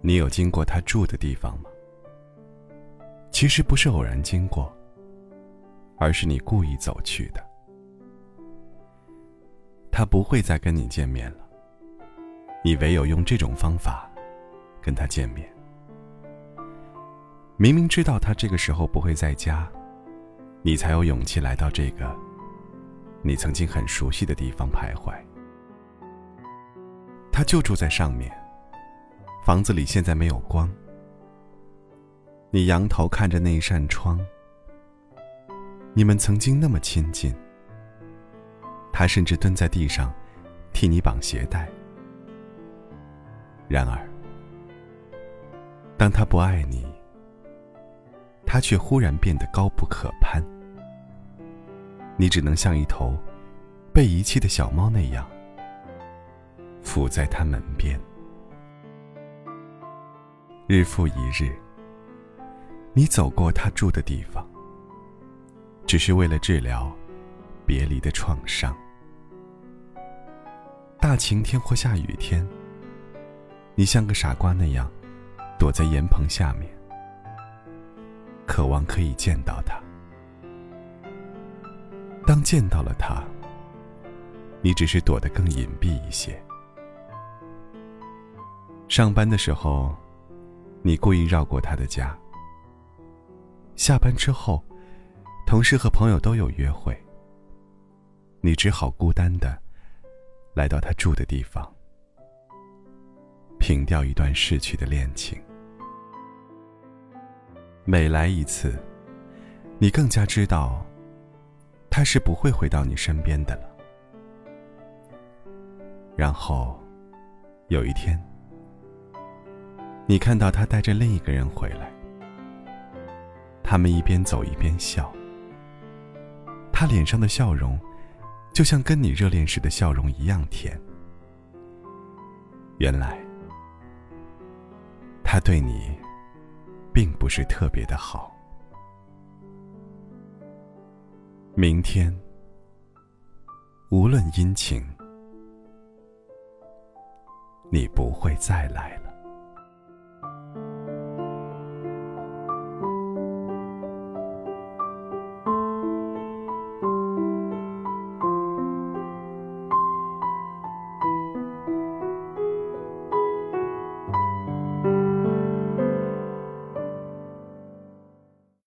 你有经过他住的地方吗？其实不是偶然经过，而是你故意走去的。他不会再跟你见面了，你唯有用这种方法跟他见面。明明知道他这个时候不会在家，你才有勇气来到这个你曾经很熟悉的地方徘徊。他就住在上面。房子里现在没有光。你仰头看着那一扇窗。你们曾经那么亲近。他甚至蹲在地上，替你绑鞋带。然而，当他不爱你，他却忽然变得高不可攀。你只能像一头被遗弃的小猫那样。伏在他门边，日复一日，你走过他住的地方，只是为了治疗别离的创伤。大晴天或下雨天，你像个傻瓜那样躲在檐棚下面，渴望可以见到他。当见到了他，你只是躲得更隐蔽一些。上班的时候，你故意绕过他的家。下班之后，同事和朋友都有约会，你只好孤单的来到他住的地方，凭掉一段逝去的恋情。每来一次，你更加知道，他是不会回到你身边的了。然后，有一天。你看到他带着另一个人回来，他们一边走一边笑。他脸上的笑容，就像跟你热恋时的笑容一样甜。原来，他对你，并不是特别的好。明天，无论阴晴，你不会再来了。